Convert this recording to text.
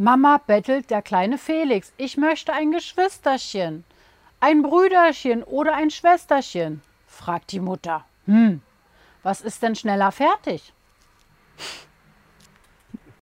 Mama bettelt der kleine Felix, ich möchte ein Geschwisterchen, ein Brüderchen oder ein Schwesterchen, fragt die Mutter. Hm, was ist denn schneller fertig?